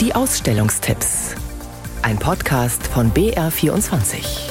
Die Ausstellungstipps. Ein Podcast von BR24.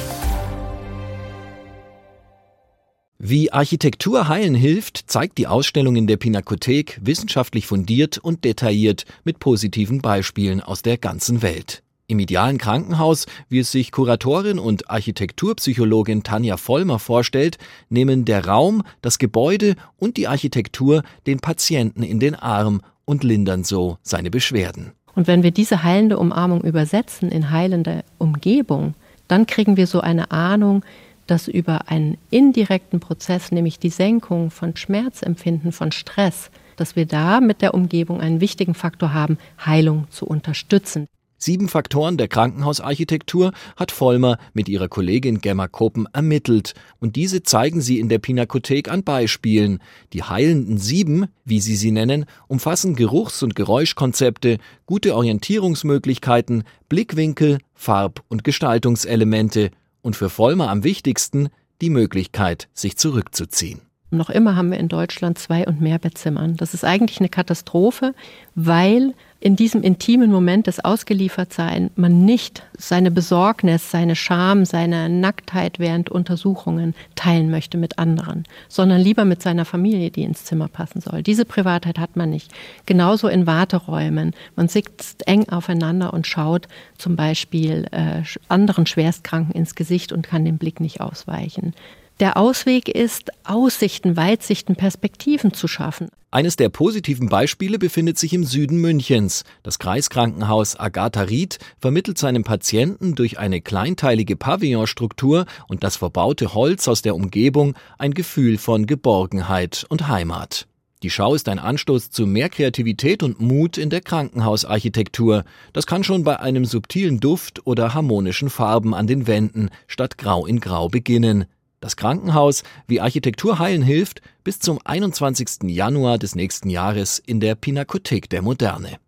Wie Architektur heilen hilft, zeigt die Ausstellung in der Pinakothek wissenschaftlich fundiert und detailliert mit positiven Beispielen aus der ganzen Welt. Im idealen Krankenhaus, wie es sich Kuratorin und Architekturpsychologin Tanja Vollmer vorstellt, nehmen der Raum, das Gebäude und die Architektur den Patienten in den Arm und lindern so seine Beschwerden. Und wenn wir diese heilende Umarmung übersetzen in heilende Umgebung, dann kriegen wir so eine Ahnung, dass über einen indirekten Prozess, nämlich die Senkung von Schmerzempfinden, von Stress, dass wir da mit der Umgebung einen wichtigen Faktor haben, Heilung zu unterstützen. Sieben Faktoren der Krankenhausarchitektur hat Vollmer mit ihrer Kollegin Gemma Koppen ermittelt und diese zeigen sie in der Pinakothek an Beispielen. Die heilenden Sieben, wie sie sie nennen, umfassen Geruchs- und Geräuschkonzepte, gute Orientierungsmöglichkeiten, Blickwinkel, Farb- und Gestaltungselemente und für Vollmer am wichtigsten die Möglichkeit, sich zurückzuziehen. Noch immer haben wir in Deutschland zwei und mehr Bettzimmern. Das ist eigentlich eine Katastrophe, weil in diesem intimen Moment des Ausgeliefertsein man nicht seine Besorgnis, seine Scham, seine Nacktheit während Untersuchungen teilen möchte mit anderen, sondern lieber mit seiner Familie, die ins Zimmer passen soll. Diese Privatheit hat man nicht. Genauso in Warteräumen. Man sitzt eng aufeinander und schaut zum Beispiel äh, anderen Schwerstkranken ins Gesicht und kann den Blick nicht ausweichen. Der Ausweg ist, Aussichten, Weitsichten, Perspektiven zu schaffen. Eines der positiven Beispiele befindet sich im Süden Münchens. Das Kreiskrankenhaus Agatha Ried vermittelt seinem Patienten durch eine kleinteilige Pavillonstruktur und das verbaute Holz aus der Umgebung ein Gefühl von Geborgenheit und Heimat. Die Schau ist ein Anstoß zu mehr Kreativität und Mut in der Krankenhausarchitektur. Das kann schon bei einem subtilen Duft oder harmonischen Farben an den Wänden statt Grau in Grau beginnen. Das Krankenhaus, wie Architektur heilen hilft, bis zum 21. Januar des nächsten Jahres in der Pinakothek der Moderne.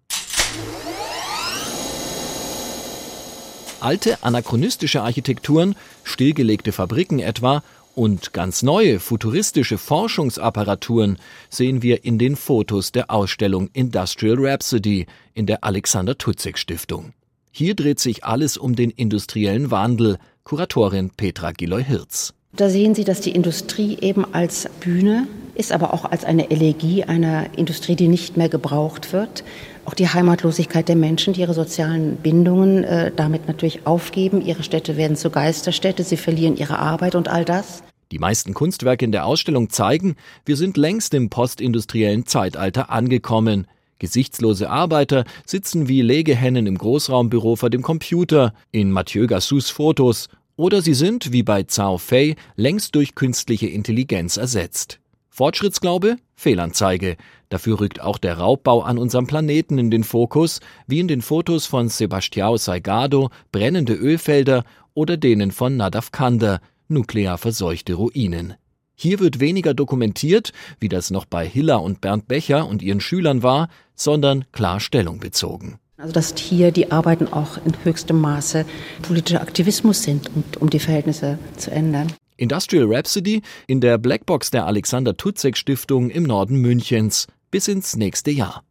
Alte anachronistische Architekturen, stillgelegte Fabriken etwa und ganz neue futuristische Forschungsapparaturen sehen wir in den Fotos der Ausstellung Industrial Rhapsody in der Alexander Tutzig Stiftung. Hier dreht sich alles um den industriellen Wandel, Kuratorin Petra Giloy-Hirz. Da sehen Sie, dass die Industrie eben als Bühne ist, aber auch als eine Elegie einer Industrie, die nicht mehr gebraucht wird. Auch die Heimatlosigkeit der Menschen, die ihre sozialen Bindungen äh, damit natürlich aufgeben. Ihre Städte werden zu Geisterstädte, sie verlieren ihre Arbeit und all das. Die meisten Kunstwerke in der Ausstellung zeigen, wir sind längst im postindustriellen Zeitalter angekommen. Gesichtslose Arbeiter sitzen wie Legehennen im Großraumbüro vor dem Computer, in Mathieu Gassous Fotos oder sie sind, wie bei Zhao Fei, längst durch künstliche Intelligenz ersetzt. Fortschrittsglaube? Fehlanzeige. Dafür rückt auch der Raubbau an unserem Planeten in den Fokus, wie in den Fotos von Sebastião Salgado, brennende Ölfelder oder denen von Nadav Kander, nuklear verseuchte Ruinen. Hier wird weniger dokumentiert, wie das noch bei Hiller und Bernd Becher und ihren Schülern war, sondern klar Stellung bezogen. Also dass hier die Arbeiten auch in höchstem Maße politischer Aktivismus sind, um, um die Verhältnisse zu ändern. Industrial Rhapsody in der Blackbox der Alexander Tutzek Stiftung im Norden Münchens bis ins nächste Jahr.